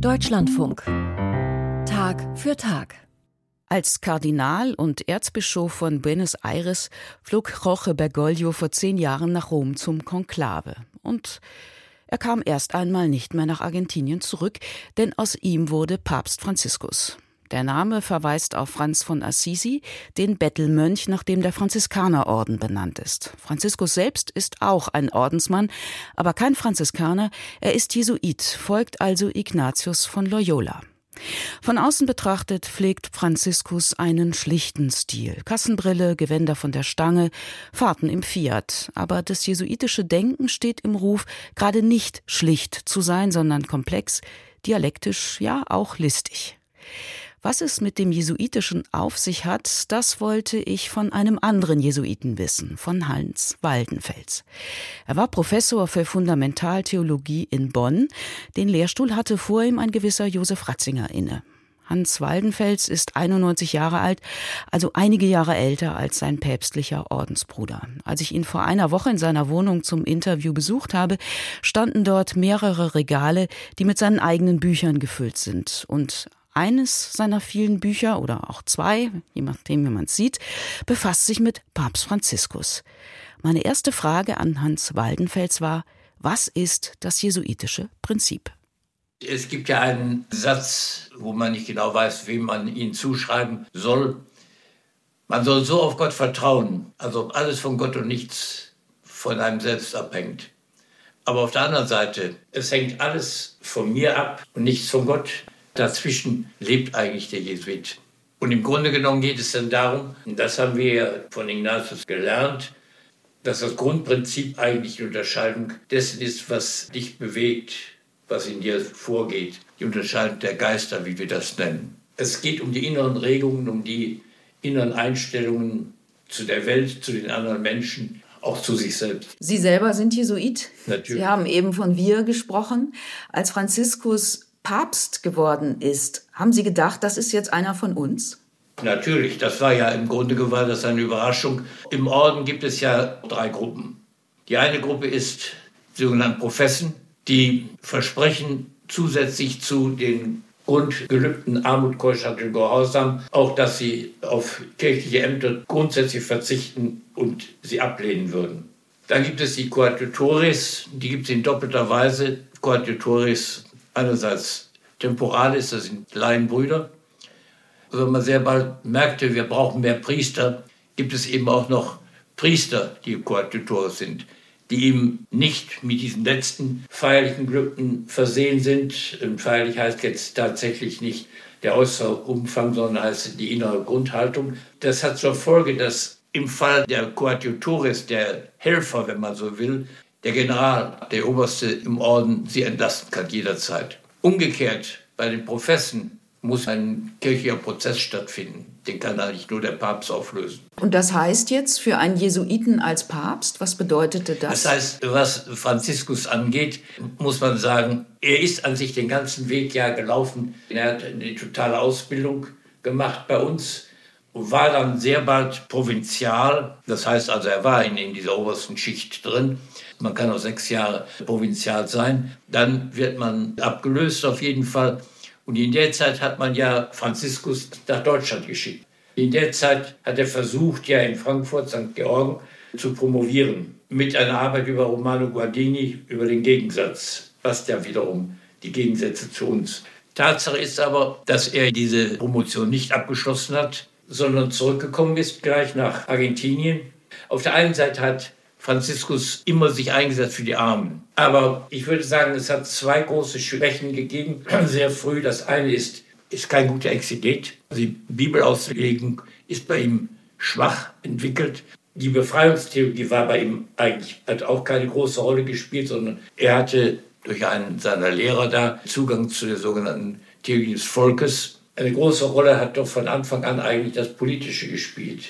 Deutschlandfunk. Tag für Tag. Als Kardinal und Erzbischof von Buenos Aires flog Jorge Bergoglio vor zehn Jahren nach Rom zum Konklave. Und er kam erst einmal nicht mehr nach Argentinien zurück, denn aus ihm wurde Papst Franziskus. Der Name verweist auf Franz von Assisi, den Bettelmönch, nach dem der Franziskanerorden benannt ist. Franziskus selbst ist auch ein Ordensmann, aber kein Franziskaner, er ist Jesuit, folgt also Ignatius von Loyola. Von außen betrachtet pflegt Franziskus einen schlichten Stil. Kassenbrille, Gewänder von der Stange, Fahrten im Fiat. Aber das jesuitische Denken steht im Ruf, gerade nicht schlicht zu sein, sondern komplex, dialektisch, ja auch listig. Was es mit dem Jesuitischen auf sich hat, das wollte ich von einem anderen Jesuiten wissen, von Hans Waldenfels. Er war Professor für Fundamentaltheologie in Bonn. Den Lehrstuhl hatte vor ihm ein gewisser Josef Ratzinger inne. Hans Waldenfels ist 91 Jahre alt, also einige Jahre älter als sein päpstlicher Ordensbruder. Als ich ihn vor einer Woche in seiner Wohnung zum Interview besucht habe, standen dort mehrere Regale, die mit seinen eigenen Büchern gefüllt sind. Und eines seiner vielen Bücher oder auch zwei, je nachdem, wie man es sieht, befasst sich mit Papst Franziskus. Meine erste Frage an Hans Waldenfels war, was ist das jesuitische Prinzip? Es gibt ja einen Satz, wo man nicht genau weiß, wem man ihn zuschreiben soll. Man soll so auf Gott vertrauen, als ob alles von Gott und nichts von einem selbst abhängt. Aber auf der anderen Seite, es hängt alles von mir ab und nichts von Gott. Dazwischen lebt eigentlich der Jesuit. Und im Grunde genommen geht es dann darum, und das haben wir von Ignatius gelernt, dass das Grundprinzip eigentlich die Unterscheidung dessen ist, was dich bewegt, was in dir vorgeht. Die Unterscheidung der Geister, wie wir das nennen. Es geht um die inneren Regungen, um die inneren Einstellungen zu der Welt, zu den anderen Menschen, auch zu sich selbst. Sie selber sind Jesuit. Natürlich. Sie haben eben von wir gesprochen. Als Franziskus Papst geworden ist, haben Sie gedacht, das ist jetzt einer von uns? Natürlich, das war ja im Grunde war das eine Überraschung. Im Orden gibt es ja drei Gruppen. Die eine Gruppe ist die sogenannten Professen, die versprechen zusätzlich zu den Grundgelübden Armut, Keuschheit und Gehorsam auch, dass sie auf kirchliche Ämter grundsätzlich verzichten und sie ablehnen würden. Dann gibt es die Coadjutores, die gibt es in doppelter Weise. Coadjutores einerseits Temporalis, das sind Laienbrüder. Wenn man sehr bald merkte, wir brauchen mehr Priester, gibt es eben auch noch Priester, die Koadjutores sind, die eben nicht mit diesen letzten feierlichen Glücken versehen sind. Und feierlich heißt jetzt tatsächlich nicht der äußere Umfang, sondern heißt die innere Grundhaltung. Das hat zur Folge, dass im Fall der Coadjutores, der Helfer, wenn man so will, der General, der Oberste im Orden, sie entlasten kann jederzeit. Umgekehrt, bei den Professen muss ein kirchlicher Prozess stattfinden. Den kann eigentlich nur der Papst auflösen. Und das heißt jetzt für einen Jesuiten als Papst, was bedeutete das? Das heißt, was Franziskus angeht, muss man sagen, er ist an sich den ganzen Weg ja gelaufen. Er hat eine totale Ausbildung gemacht bei uns und war dann sehr bald provinzial. Das heißt also, er war in, in dieser obersten Schicht drin. Man kann auch sechs Jahre provinzial sein. Dann wird man abgelöst auf jeden Fall. Und in der Zeit hat man ja Franziskus nach Deutschland geschickt. In der Zeit hat er versucht, ja in Frankfurt, St. Georgen, zu promovieren. Mit einer Arbeit über Romano Guardini, über den Gegensatz. Passt ja wiederum die Gegensätze zu uns. Tatsache ist aber, dass er diese Promotion nicht abgeschlossen hat sondern zurückgekommen ist gleich nach Argentinien. Auf der einen Seite hat Franziskus immer sich eingesetzt für die Armen. Aber ich würde sagen, es hat zwei große Schwächen gegeben, sehr früh. Das eine ist, ist kein guter Exeget. Die Bibelauslegung ist bei ihm schwach entwickelt. Die Befreiungstheologie war bei ihm eigentlich, hat auch keine große Rolle gespielt, sondern er hatte durch einen seiner Lehrer da Zugang zu der sogenannten Theologie des Volkes eine große Rolle hat doch von Anfang an eigentlich das Politische gespielt.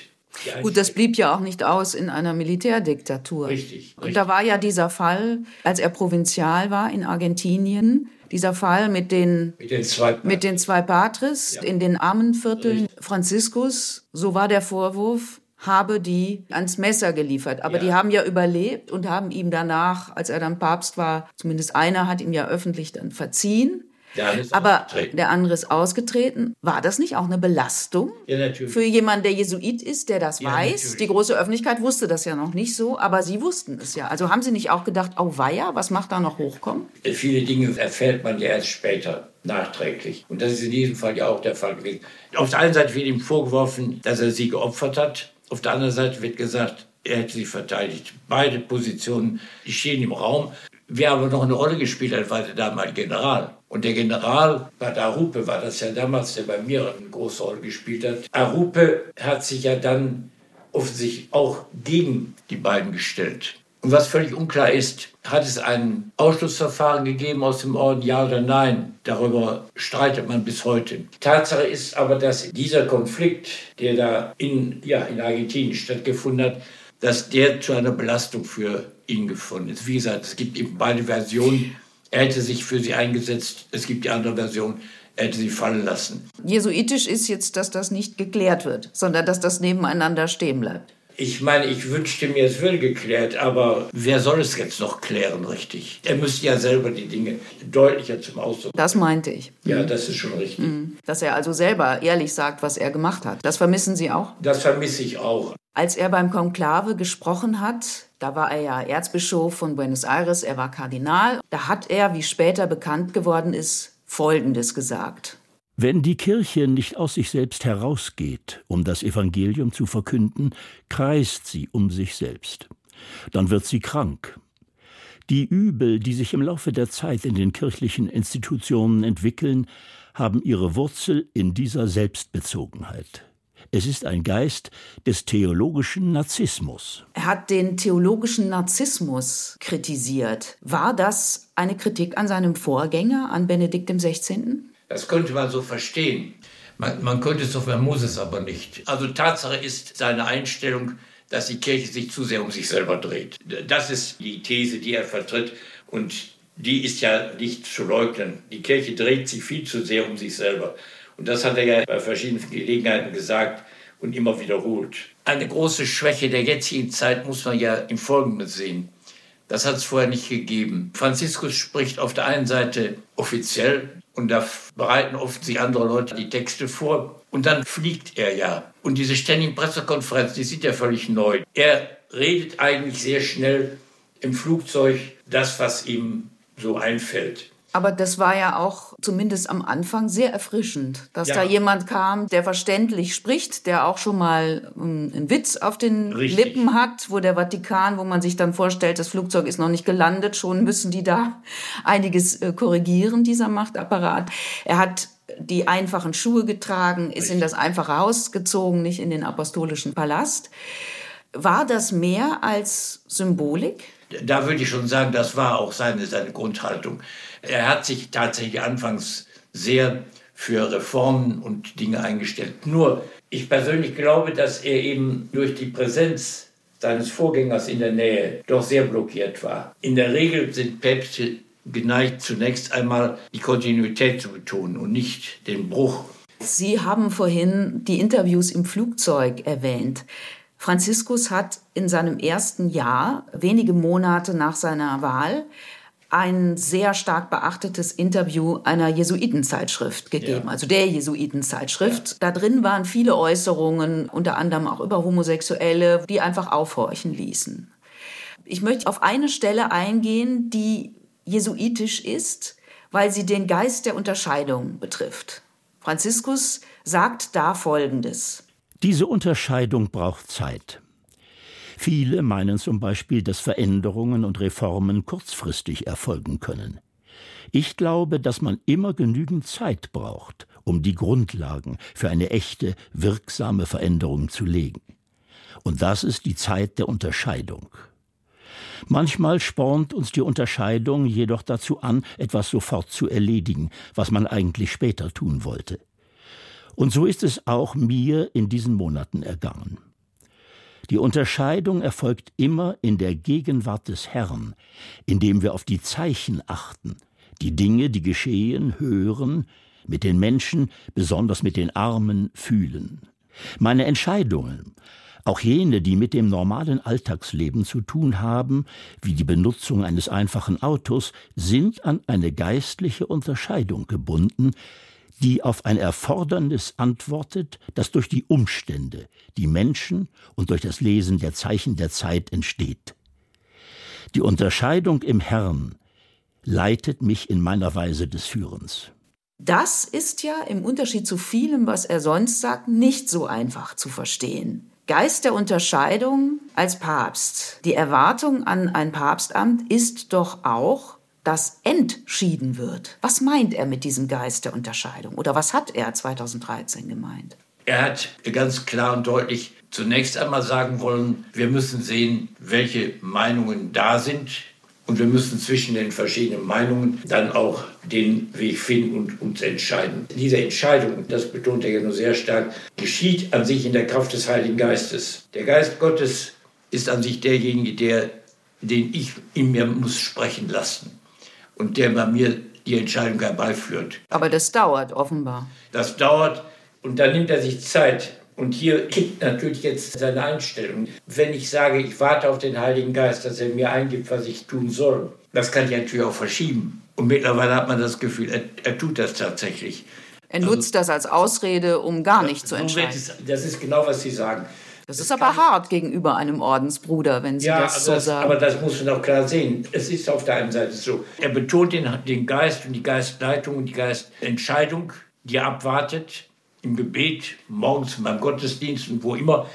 Gut, das blieb ja auch nicht aus in einer Militärdiktatur. Richtig, richtig. Und da war ja dieser Fall, als er Provinzial war in Argentinien, dieser Fall mit den, mit den zwei, mit den zwei Patres ja. in den Armenvierteln richtig. Franziskus, so war der Vorwurf, habe die ans Messer geliefert. Aber ja. die haben ja überlebt und haben ihm danach, als er dann Papst war, zumindest einer hat ihm ja öffentlich dann verziehen. Der Aber der andere ist ausgetreten. War das nicht auch eine Belastung? Ja, natürlich. Für jemanden, der Jesuit ist, der das ja, weiß. Natürlich. Die große Öffentlichkeit wusste das ja noch nicht so, aber Sie wussten es ja. Also haben Sie nicht auch gedacht, oh weia, was macht da noch hochkommen? Äh, viele Dinge erfährt man ja erst später nachträglich. Und das ist in diesem Fall ja auch der Fall gewesen. Auf der einen Seite wird ihm vorgeworfen, dass er sie geopfert hat. Auf der anderen Seite wird gesagt, er hätte sie verteidigt. Beide Positionen stehen im Raum. Wer aber noch eine Rolle gespielt hat, war der damalige General. Und der General, Bad Arupe war das ja damals, der bei mir eine große Rolle gespielt hat. Arupe hat sich ja dann offensichtlich auch gegen die beiden gestellt. Und was völlig unklar ist, hat es ein Ausschlussverfahren gegeben aus dem Orden, ja oder nein? Darüber streitet man bis heute. Tatsache ist aber, dass dieser Konflikt, der da in, ja, in Argentinien stattgefunden hat, dass der zu einer Belastung für ihn gefunden ist. Wie gesagt, es gibt eben beide Versionen. Er hätte sich für sie eingesetzt. Es gibt die andere Version. Er hätte sie fallen lassen. Jesuitisch ist jetzt, dass das nicht geklärt wird, sondern dass das nebeneinander stehen bleibt. Ich meine, ich wünschte mir, es würde geklärt, aber wer soll es jetzt noch klären, richtig? Er müsste ja selber die Dinge deutlicher zum Ausdruck Das meinte ich. Ja, das ist schon richtig. Mhm. Dass er also selber ehrlich sagt, was er gemacht hat. Das vermissen Sie auch? Das vermisse ich auch. Als er beim Konklave gesprochen hat, da war er ja Erzbischof von Buenos Aires, er war Kardinal, da hat er, wie später bekannt geworden ist, Folgendes gesagt. Wenn die Kirche nicht aus sich selbst herausgeht, um das Evangelium zu verkünden, kreist sie um sich selbst. Dann wird sie krank. Die Übel, die sich im Laufe der Zeit in den kirchlichen Institutionen entwickeln, haben ihre Wurzel in dieser Selbstbezogenheit. Es ist ein Geist des theologischen Narzissmus. Er hat den theologischen Narzissmus kritisiert. War das eine Kritik an seinem Vorgänger, an Benedikt XVI.? Das könnte man so verstehen. Man, man könnte es so, man muss es aber nicht. Also Tatsache ist seine Einstellung, dass die Kirche sich zu sehr um sich selber dreht. Das ist die These, die er vertritt. Und die ist ja nicht zu leugnen. Die Kirche dreht sich viel zu sehr um sich selber. Und das hat er ja bei verschiedenen Gelegenheiten gesagt und immer wiederholt. Eine große Schwäche der jetzigen Zeit muss man ja im Folgenden sehen. Das hat es vorher nicht gegeben. Franziskus spricht auf der einen Seite offiziell und da bereiten sich andere Leute die Texte vor. Und dann fliegt er ja. Und diese ständigen Pressekonferenzen, die sind ja völlig neu. Er redet eigentlich sehr schnell im Flugzeug das, was ihm so einfällt. Aber das war ja auch zumindest am Anfang sehr erfrischend, dass ja. da jemand kam, der verständlich spricht, der auch schon mal ähm, einen Witz auf den Richtig. Lippen hat, wo der Vatikan, wo man sich dann vorstellt, das Flugzeug ist noch nicht gelandet, schon müssen die da einiges äh, korrigieren, dieser Machtapparat. Er hat die einfachen Schuhe getragen, ist Richtig. in das einfache Haus gezogen, nicht in den apostolischen Palast. War das mehr als Symbolik? Da würde ich schon sagen, das war auch seine, seine Grundhaltung. Er hat sich tatsächlich anfangs sehr für Reformen und Dinge eingestellt. Nur, ich persönlich glaube, dass er eben durch die Präsenz seines Vorgängers in der Nähe doch sehr blockiert war. In der Regel sind Päpste geneigt, zunächst einmal die Kontinuität zu betonen und nicht den Bruch. Sie haben vorhin die Interviews im Flugzeug erwähnt. Franziskus hat in seinem ersten Jahr, wenige Monate nach seiner Wahl, ein sehr stark beachtetes Interview einer Jesuitenzeitschrift gegeben, ja. also der Jesuitenzeitschrift. Ja. Da drin waren viele Äußerungen, unter anderem auch über Homosexuelle, die einfach aufhorchen ließen. Ich möchte auf eine Stelle eingehen, die jesuitisch ist, weil sie den Geist der Unterscheidung betrifft. Franziskus sagt da Folgendes. Diese Unterscheidung braucht Zeit. Viele meinen zum Beispiel, dass Veränderungen und Reformen kurzfristig erfolgen können. Ich glaube, dass man immer genügend Zeit braucht, um die Grundlagen für eine echte, wirksame Veränderung zu legen. Und das ist die Zeit der Unterscheidung. Manchmal spornt uns die Unterscheidung jedoch dazu an, etwas sofort zu erledigen, was man eigentlich später tun wollte. Und so ist es auch mir in diesen Monaten ergangen. Die Unterscheidung erfolgt immer in der Gegenwart des Herrn, indem wir auf die Zeichen achten, die Dinge, die geschehen, hören, mit den Menschen, besonders mit den Armen, fühlen. Meine Entscheidungen, Auch jene, die mit dem normalen Alltagsleben zu tun haben, wie die Benutzung eines einfachen Autos, sind an eine geistliche Unterscheidung gebunden, die auf ein Erfordernis antwortet, das durch die Umstände, die Menschen und durch das Lesen der Zeichen der Zeit entsteht. Die Unterscheidung im Herrn leitet mich in meiner Weise des Führens. Das ist ja im Unterschied zu vielem, was er sonst sagt, nicht so einfach zu verstehen. Geist der Unterscheidung als Papst. Die Erwartung an ein Papstamt ist doch auch, dass entschieden wird. Was meint er mit diesem Geist der Unterscheidung? Oder was hat er 2013 gemeint? Er hat ganz klar und deutlich zunächst einmal sagen wollen, wir müssen sehen, welche Meinungen da sind, und wir müssen zwischen den verschiedenen Meinungen dann auch den Weg finden und uns entscheiden. Diese Entscheidung, das betont er ja nur sehr stark, geschieht an sich in der Kraft des Heiligen Geistes. Der Geist Gottes ist an sich derjenige, der, den ich in mir muss sprechen lassen und der bei mir die Entscheidung herbeiführt. Aber das dauert offenbar. Das dauert und dann nimmt er sich Zeit. Und hier kippt natürlich jetzt seine Einstellung. Wenn ich sage, ich warte auf den Heiligen Geist, dass er mir eingibt, was ich tun soll, das kann ich natürlich auch verschieben. Und mittlerweile hat man das Gefühl, er, er tut das tatsächlich. Er nutzt also, das als Ausrede, um gar nicht zu entscheiden. Das ist genau, was Sie sagen. Das, das ist aber hart gegenüber einem Ordensbruder, wenn Sie ja, das so das, sagen. Aber das muss man auch klar sehen. Es ist auf der einen Seite so. Er betont den, den Geist und die Geistleitung und die Geistentscheidung, die er abwartet im Gebet, morgens beim Gottesdienst und wo immer.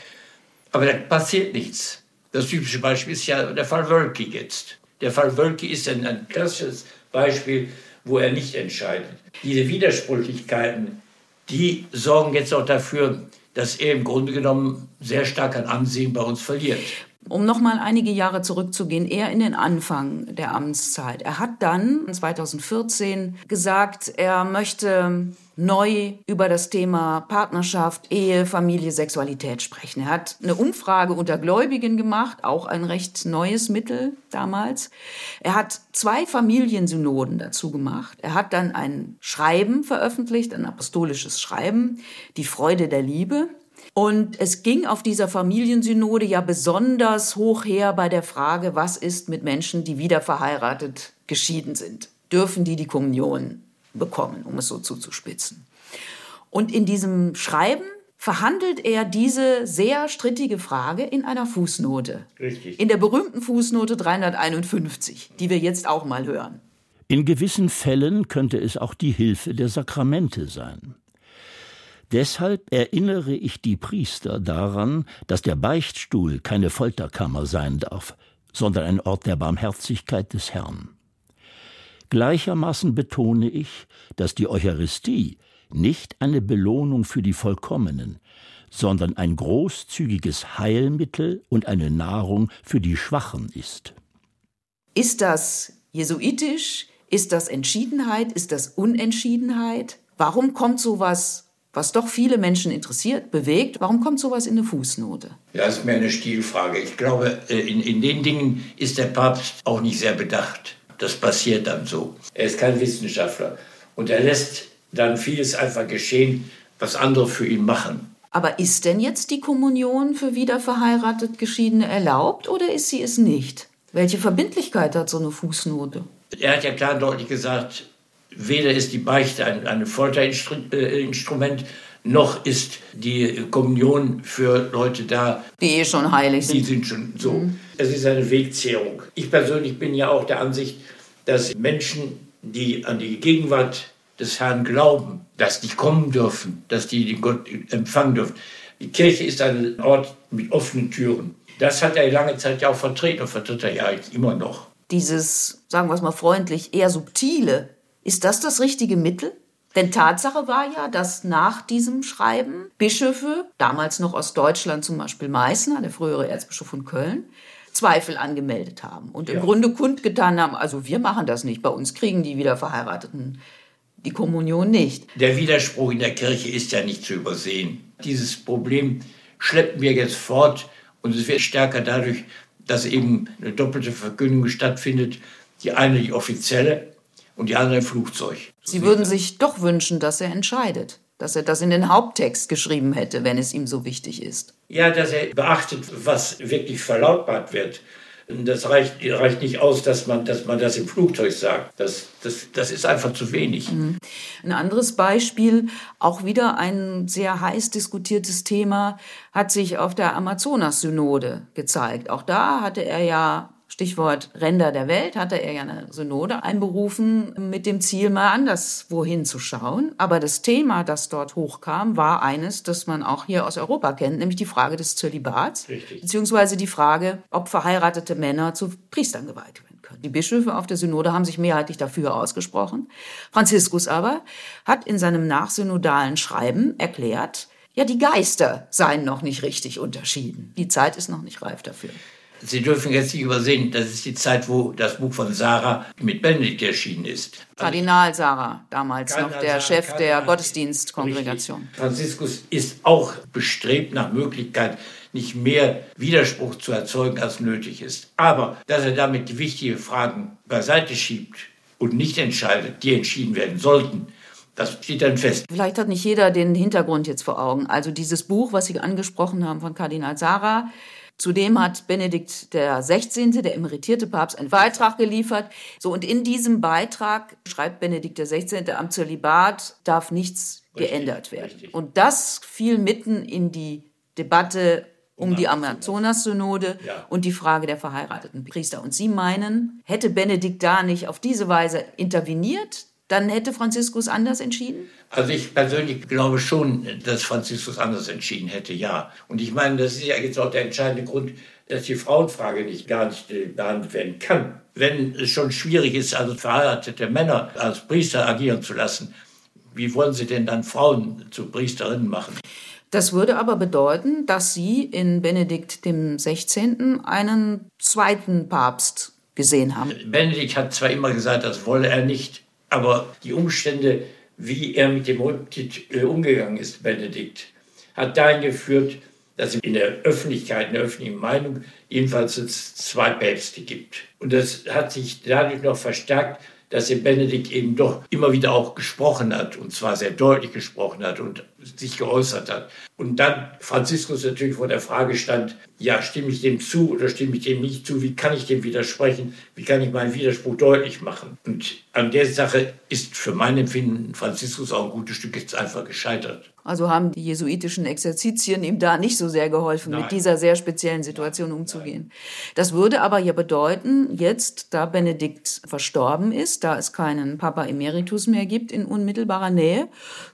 Aber da passiert nichts. Das typische Beispiel ist ja der Fall Wölki jetzt. Der Fall Wölki ist ein, ein klassisches Beispiel, wo er nicht entscheidet. Diese Widersprüchlichkeiten, die sorgen jetzt auch dafür, dass er im Grunde genommen sehr stark an Ansehen bei uns verliert. Um noch mal einige Jahre zurückzugehen, eher in den Anfang der Amtszeit. Er hat dann 2014 gesagt, er möchte neu über das Thema Partnerschaft, Ehe, Familie, Sexualität sprechen. Er hat eine Umfrage unter Gläubigen gemacht, auch ein recht neues Mittel damals. Er hat zwei Familiensynoden dazu gemacht. Er hat dann ein Schreiben veröffentlicht, ein apostolisches Schreiben, Die Freude der Liebe. Und es ging auf dieser Familiensynode ja besonders hoch her bei der Frage, was ist mit Menschen, die wieder verheiratet geschieden sind? Dürfen die die Kommunion bekommen, um es so zuzuspitzen? Und in diesem Schreiben verhandelt er diese sehr strittige Frage in einer Fußnote. Richtig. In der berühmten Fußnote 351, die wir jetzt auch mal hören. In gewissen Fällen könnte es auch die Hilfe der Sakramente sein. Deshalb erinnere ich die Priester daran, dass der Beichtstuhl keine Folterkammer sein darf, sondern ein Ort der Barmherzigkeit des Herrn. Gleichermaßen betone ich, dass die Eucharistie nicht eine Belohnung für die Vollkommenen, sondern ein großzügiges Heilmittel und eine Nahrung für die Schwachen ist. Ist das jesuitisch? Ist das Entschiedenheit? Ist das Unentschiedenheit? Warum kommt sowas was doch viele Menschen interessiert, bewegt. Warum kommt sowas in eine Fußnote? Ja, ist mir eine Stilfrage. Ich glaube, äh, in, in den Dingen ist der Papst auch nicht sehr bedacht. Das passiert dann so. Er ist kein Wissenschaftler und er lässt dann vieles einfach geschehen, was andere für ihn machen. Aber ist denn jetzt die Kommunion für wiederverheiratet Geschiedene erlaubt oder ist sie es nicht? Welche Verbindlichkeit hat so eine Fußnote? Er hat ja klar und deutlich gesagt, weder ist die Beichte ein, ein Folterinstrument, noch ist die Kommunion für Leute da, die eh schon heilig sind. Die sind schon so. Mhm. Es ist eine Wegzehrung. Ich persönlich bin ja auch der Ansicht, dass Menschen, die an die Gegenwart des Herrn glauben, dass die kommen dürfen, dass die den Gott empfangen dürfen. Die Kirche ist ein Ort mit offenen Türen. Das hat er lange Zeit ja auch vertreten und vertritt er ja immer noch. Dieses, sagen wir es mal freundlich, eher subtile ist das das richtige Mittel? Denn Tatsache war ja, dass nach diesem Schreiben Bischöfe, damals noch aus Deutschland zum Beispiel Meißner, der frühere Erzbischof von Köln, Zweifel angemeldet haben und im Grunde kundgetan haben, also wir machen das nicht, bei uns kriegen die Wiederverheirateten die Kommunion nicht. Der Widerspruch in der Kirche ist ja nicht zu übersehen. Dieses Problem schleppen wir jetzt fort und es wird stärker dadurch, dass eben eine doppelte Verkündigung stattfindet. Die eine die offizielle und die andere im Flugzeug. Sie würden sich doch wünschen, dass er entscheidet, dass er das in den Haupttext geschrieben hätte, wenn es ihm so wichtig ist. Ja, dass er beachtet, was wirklich verlautbart wird. Das reicht, reicht nicht aus, dass man, dass man das im Flugzeug sagt. Das, das, das ist einfach zu wenig. Mhm. Ein anderes Beispiel, auch wieder ein sehr heiß diskutiertes Thema, hat sich auf der Amazonas-Synode gezeigt. Auch da hatte er ja Stichwort Ränder der Welt, hatte er ja eine Synode einberufen mit dem Ziel, mal anders wohin zu schauen. Aber das Thema, das dort hochkam, war eines, das man auch hier aus Europa kennt, nämlich die Frage des Zölibats, Richtig. beziehungsweise die Frage, ob verheiratete Männer zu Priestern geweiht werden können. Die Bischöfe auf der Synode haben sich mehrheitlich dafür ausgesprochen. Franziskus aber hat in seinem nachsynodalen Schreiben erklärt, ja, die Geister seien noch nicht richtig unterschieden. Die Zeit ist noch nicht reif dafür. Sie dürfen jetzt nicht übersehen, das ist die Zeit, wo das Buch von Sarah mit Benedikt erschienen ist. Kardinal Sarah, damals Kardinal noch der Sarah, Chef Kardinal der Gottesdienstkongregation. Franziskus ist auch bestrebt nach Möglichkeit, nicht mehr Widerspruch zu erzeugen, als nötig ist. Aber dass er damit wichtige Fragen beiseite schiebt und nicht entscheidet, die entschieden werden sollten, das steht dann fest. Vielleicht hat nicht jeder den Hintergrund jetzt vor Augen. Also dieses Buch, was Sie angesprochen haben von Kardinal Sarah, Zudem hat Benedikt der 16., der emeritierte Papst, einen Beitrag geliefert. So, und in diesem Beitrag schreibt Benedikt der 16., am Zölibat darf nichts richtig, geändert werden. Richtig. Und das fiel mitten in die Debatte um die Amazonas-Synode ja. und die Frage der verheirateten Priester. Und Sie meinen, hätte Benedikt da nicht auf diese Weise interveniert, dann hätte Franziskus anders entschieden? Also ich persönlich glaube schon, dass Franziskus anders entschieden hätte, ja. Und ich meine, das ist ja jetzt auch der entscheidende Grund, dass die Frauenfrage nicht gar nicht äh, behandelt werden kann. Wenn es schon schwierig ist, also verheiratete Männer als Priester agieren zu lassen, wie wollen Sie denn dann Frauen zu Priesterinnen machen? Das würde aber bedeuten, dass Sie in Benedikt dem 16. einen zweiten Papst gesehen haben. Benedikt hat zwar immer gesagt, das wolle er nicht, aber die Umstände, wie er mit dem Rücktritt äh, umgegangen ist, Benedikt, hat dahin geführt, dass es in der Öffentlichkeit, in der öffentlichen Meinung jedenfalls zwei Päpste gibt. Und das hat sich dadurch noch verstärkt, dass der Benedikt eben doch immer wieder auch gesprochen hat und zwar sehr deutlich gesprochen hat und sich geäußert hat. Und dann Franziskus natürlich vor der Frage stand, ja, stimme ich dem zu oder stimme ich dem nicht zu? Wie kann ich dem widersprechen? Wie kann ich meinen Widerspruch deutlich machen? Und an der Sache ist für mein Empfinden Franziskus auch ein gutes Stück jetzt einfach gescheitert. Also haben die jesuitischen Exerzitien ihm da nicht so sehr geholfen, Nein. mit dieser sehr speziellen Situation umzugehen. Nein. Das würde aber ja bedeuten, jetzt, da Benedikt verstorben ist, da es keinen Papa Emeritus mehr gibt in unmittelbarer Nähe,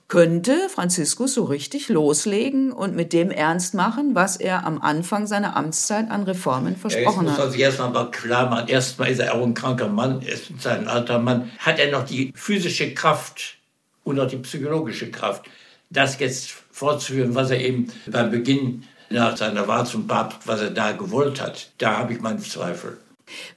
könnte Franziskus so richtig loslegen und mit dem ernst machen, was er am Anfang seiner Amtszeit an Reformen versprochen ja, jetzt muss man sich erstmal mal klar machen. Erstmal ist er auch ein kranker Mann, er ist ein alter Mann. Hat er noch die physische Kraft und auch die psychologische Kraft? Das jetzt fortzuführen, was er eben beim Beginn nach seiner Wahl zum Papst, was er da gewollt hat, da habe ich meine Zweifel.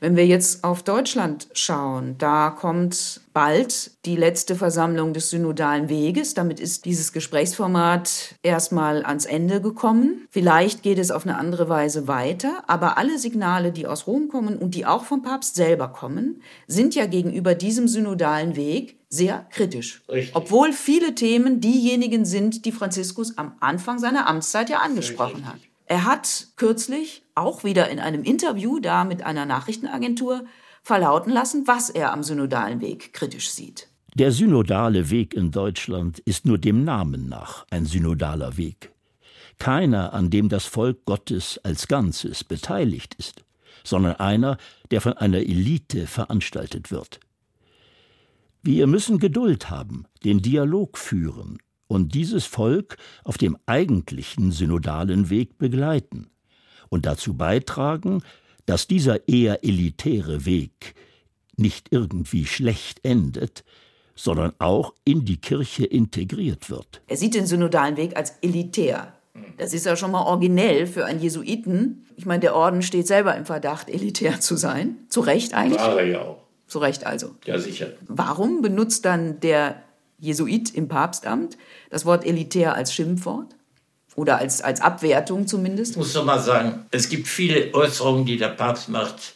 Wenn wir jetzt auf Deutschland schauen, da kommt bald die letzte Versammlung des synodalen Weges. Damit ist dieses Gesprächsformat erstmal ans Ende gekommen. Vielleicht geht es auf eine andere Weise weiter, aber alle Signale, die aus Rom kommen und die auch vom Papst selber kommen, sind ja gegenüber diesem synodalen Weg sehr kritisch. Richtig. Obwohl viele Themen diejenigen sind, die Franziskus am Anfang seiner Amtszeit ja angesprochen hat. Er hat kürzlich auch wieder in einem Interview da mit einer Nachrichtenagentur verlauten lassen, was er am synodalen Weg kritisch sieht. Der synodale Weg in Deutschland ist nur dem Namen nach ein synodaler Weg. Keiner, an dem das Volk Gottes als Ganzes beteiligt ist, sondern einer, der von einer Elite veranstaltet wird. Wir müssen Geduld haben, den Dialog führen und dieses Volk auf dem eigentlichen synodalen Weg begleiten und dazu beitragen, dass dieser eher elitäre Weg nicht irgendwie schlecht endet, sondern auch in die Kirche integriert wird. Er sieht den synodalen Weg als elitär. Das ist ja schon mal originell für einen Jesuiten. Ich meine, der Orden steht selber im Verdacht, elitär zu sein. Zu Recht eigentlich. War er ja auch. Zu Recht also. Ja, sicher. Warum benutzt dann der Jesuit im Papstamt das Wort elitär als Schimpfwort? Oder als, als Abwertung zumindest? Ich muss doch mal sagen, es gibt viele Äußerungen, die der Papst macht,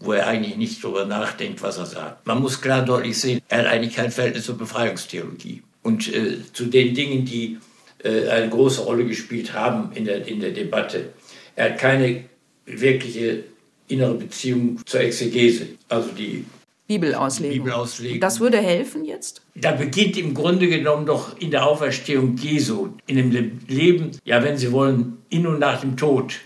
wo er eigentlich nicht darüber nachdenkt, was er sagt. Man muss klar deutlich sehen, er hat eigentlich kein Verhältnis zur Befreiungstheologie. und äh, zu den Dingen, die äh, eine große Rolle gespielt haben in der, in der Debatte. Er hat keine wirkliche innere Beziehung zur Exegese, also die Bibelauslegung. Bibelauslegung. Das würde helfen jetzt? Da beginnt im Grunde genommen doch in der Auferstehung Jesu, in dem Leben, ja, wenn Sie wollen, in und nach dem Tod,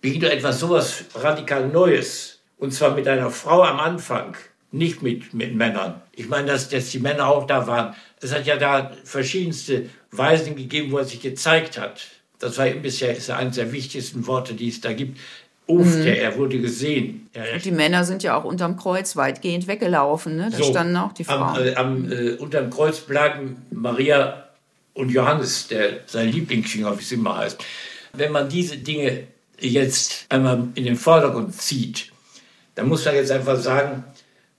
beginnt doch etwas sowas radikal Neues. Und zwar mit einer Frau am Anfang, nicht mit, mit Männern. Ich meine, dass, dass die Männer auch da waren. Es hat ja da verschiedenste Weisen gegeben, wo er sich gezeigt hat. Das war bisher ist eines der wichtigsten Worte, die es da gibt. Ufte, mhm. er wurde gesehen. Und die Männer sind ja auch unterm Kreuz weitgehend weggelaufen. Ne? Da so, standen auch die Frauen. Am, äh, am äh, unterm Kreuz bleiben Maria und Johannes, der sein Lieblingsjünger, wie es immer heißt. Wenn man diese Dinge jetzt einmal in den Vordergrund zieht, dann muss man jetzt einfach sagen,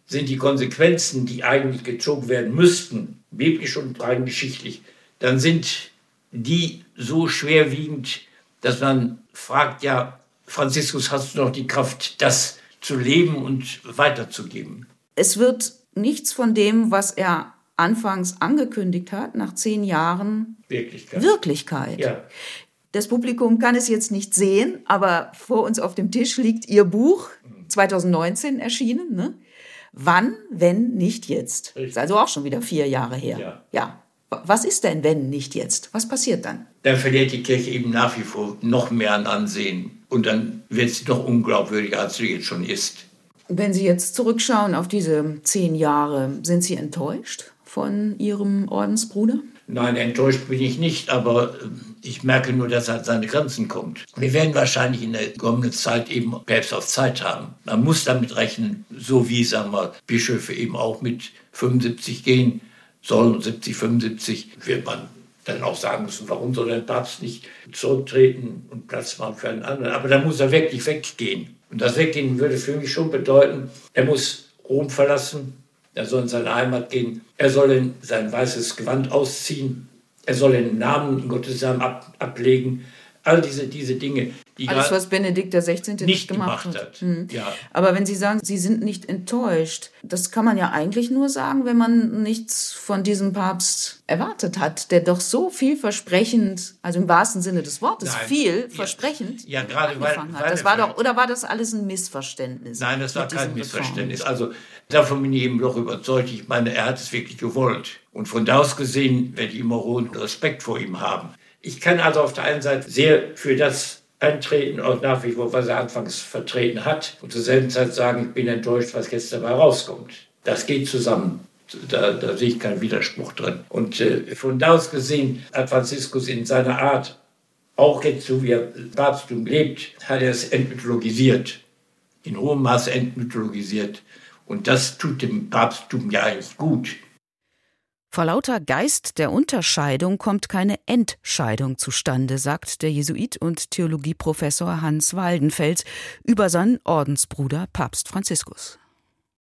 sind die Konsequenzen, die eigentlich gezogen werden müssten, biblisch und rein geschichtlich, dann sind die so schwerwiegend, dass man fragt, ja, Franziskus, hast du noch die Kraft, das zu leben und weiterzugeben? Es wird nichts von dem, was er anfangs angekündigt hat, nach zehn Jahren Wirklichkeit. Wirklichkeit. Ja. Das Publikum kann es jetzt nicht sehen, aber vor uns auf dem Tisch liegt Ihr Buch, 2019 erschienen. Ne? Wann, wenn nicht jetzt? Richtig. Ist also auch schon wieder vier Jahre her. Ja. ja. Was ist denn, wenn nicht jetzt? Was passiert dann? Dann verliert die Kirche eben nach wie vor noch mehr an Ansehen. Und dann wird sie noch unglaubwürdiger, als sie jetzt schon ist. Wenn Sie jetzt zurückschauen auf diese zehn Jahre, sind Sie enttäuscht von Ihrem Ordensbruder? Nein, enttäuscht bin ich nicht, aber äh, ich merke nur, dass er an seine Grenzen kommt. Wir werden wahrscheinlich in der kommenden Zeit eben Päpste auf Zeit haben. Man muss damit rechnen, so wie, sagen wir, Bischöfe eben auch mit 75 gehen sollen, 70, 75, wird man dann auch sagen müssen, warum soll der Papst nicht zurücktreten und Platz machen für einen anderen. Aber dann muss er wirklich weggehen. Und das Weggehen würde für mich schon bedeuten, er muss Rom verlassen, er soll in seine Heimat gehen, er soll sein weißes Gewand ausziehen, er soll den Namen in Gottes Namen ab, ablegen. All diese, diese Dinge, die Alles, was Benedikt XVI. nicht, nicht gemacht, gemacht hat. Mhm. Ja. Aber wenn Sie sagen, Sie sind nicht enttäuscht, das kann man ja eigentlich nur sagen, wenn man nichts von diesem Papst erwartet hat, der doch so vielversprechend, also im wahrsten Sinne des Wortes, Nein. viel versprechend ja, ja gerade weil, hat. Weil das war doch, oder war das alles ein Missverständnis? Nein, das war kein Missverständnis. Also davon bin ich eben doch überzeugt. Ich meine, er hat es wirklich gewollt. Und von da aus gesehen werde ich immer hohen Respekt vor ihm haben. Ich kann also auf der einen Seite sehr für das eintreten und nach wie vor, was er anfangs vertreten hat und zur selben Zeit sagen, ich bin enttäuscht, was jetzt dabei rauskommt. Das geht zusammen. Da, da sehe ich keinen Widerspruch drin. Und äh, von da aus gesehen hat Franziskus in seiner Art, auch jetzt so wie er Papsttum lebt, hat er es entmythologisiert. In hohem Maße entmythologisiert. Und das tut dem Papsttum ja eigentlich gut. Vor lauter Geist der Unterscheidung kommt keine Entscheidung zustande, sagt der Jesuit und Theologieprofessor Hans Waldenfels über seinen Ordensbruder Papst Franziskus.